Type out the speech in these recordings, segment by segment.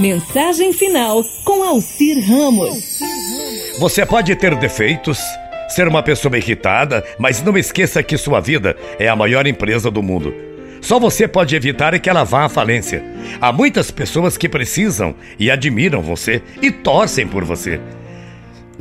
Mensagem final com Alcir Ramos. Você pode ter defeitos, ser uma pessoa irritada, mas não esqueça que sua vida é a maior empresa do mundo. Só você pode evitar que ela vá à falência. Há muitas pessoas que precisam e admiram você e torcem por você.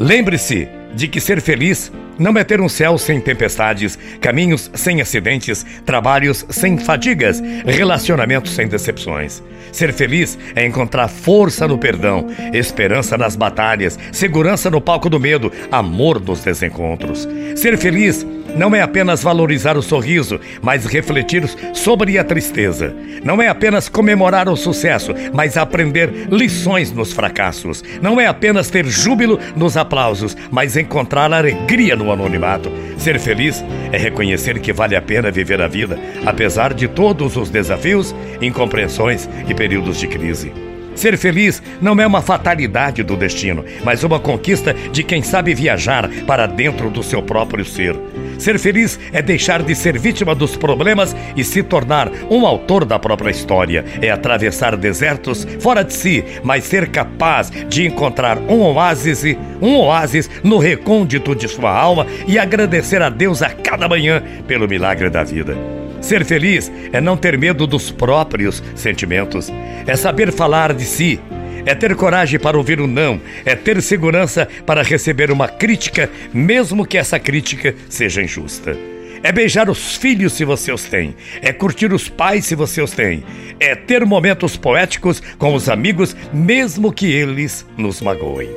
Lembre-se de que ser feliz não é ter um céu sem tempestades, caminhos sem acidentes, trabalhos sem fadigas, relacionamentos sem decepções. Ser feliz é encontrar força no perdão, esperança nas batalhas, segurança no palco do medo, amor nos desencontros. Ser feliz não é apenas valorizar o sorriso, mas refletir sobre a tristeza. Não é apenas comemorar o sucesso, mas aprender lições nos fracassos. Não é apenas ter júbilo nos aplausos, mas encontrar alegria no anonimato. Ser feliz é reconhecer que vale a pena viver a vida, apesar de todos os desafios, incompreensões e períodos de crise. Ser feliz não é uma fatalidade do destino, mas uma conquista de quem sabe viajar para dentro do seu próprio ser. Ser feliz é deixar de ser vítima dos problemas e se tornar um autor da própria história. É atravessar desertos fora de si, mas ser capaz de encontrar um oásis, um oásis no recôndito de sua alma e agradecer a Deus a cada manhã pelo milagre da vida. Ser feliz é não ter medo dos próprios sentimentos, é saber falar de si, é ter coragem para ouvir o um não, é ter segurança para receber uma crítica, mesmo que essa crítica seja injusta. É beijar os filhos se você os tem, é curtir os pais se você os tem, é ter momentos poéticos com os amigos, mesmo que eles nos magoem.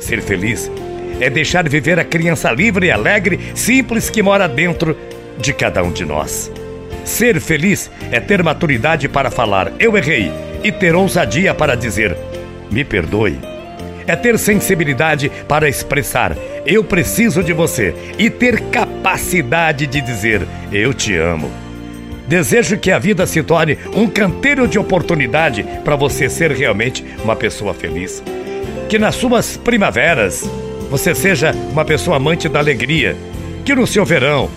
Ser feliz é deixar viver a criança livre e alegre, simples que mora dentro de cada um de nós. Ser feliz é ter maturidade para falar eu errei e ter ousadia para dizer me perdoe. É ter sensibilidade para expressar eu preciso de você e ter capacidade de dizer eu te amo. Desejo que a vida se torne um canteiro de oportunidade para você ser realmente uma pessoa feliz. Que nas suas primaveras você seja uma pessoa amante da alegria. Que no seu verão,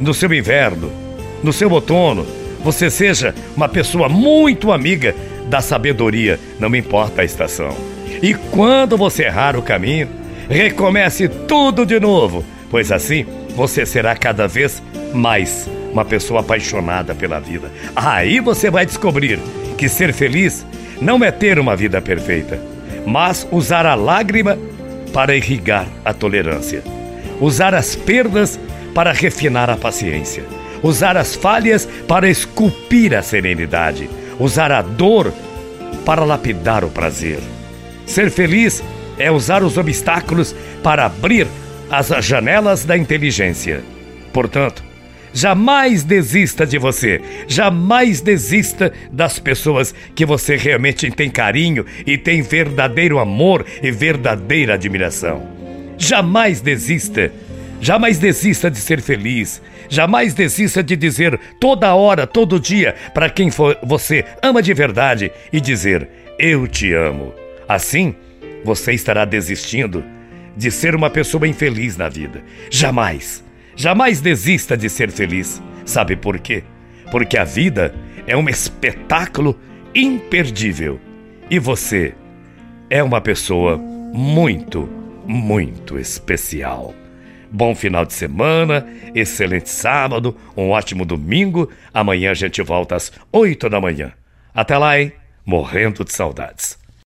no seu inverno, no seu outono, você seja uma pessoa muito amiga da sabedoria, não importa a estação. E quando você errar o caminho, recomece tudo de novo, pois assim você será cada vez mais uma pessoa apaixonada pela vida. Aí você vai descobrir que ser feliz não é ter uma vida perfeita, mas usar a lágrima para irrigar a tolerância, usar as perdas para refinar a paciência usar as falhas para esculpir a serenidade, usar a dor para lapidar o prazer. Ser feliz é usar os obstáculos para abrir as janelas da inteligência. Portanto, jamais desista de você, jamais desista das pessoas que você realmente tem carinho e tem verdadeiro amor e verdadeira admiração. Jamais desista Jamais desista de ser feliz. Jamais desista de dizer toda hora, todo dia, para quem for você ama de verdade e dizer: Eu te amo. Assim, você estará desistindo de ser uma pessoa infeliz na vida. Jamais, jamais desista de ser feliz. Sabe por quê? Porque a vida é um espetáculo imperdível e você é uma pessoa muito, muito especial. Bom final de semana, excelente sábado, um ótimo domingo. Amanhã a gente volta às 8 da manhã. Até lá, hein? Morrendo de saudades.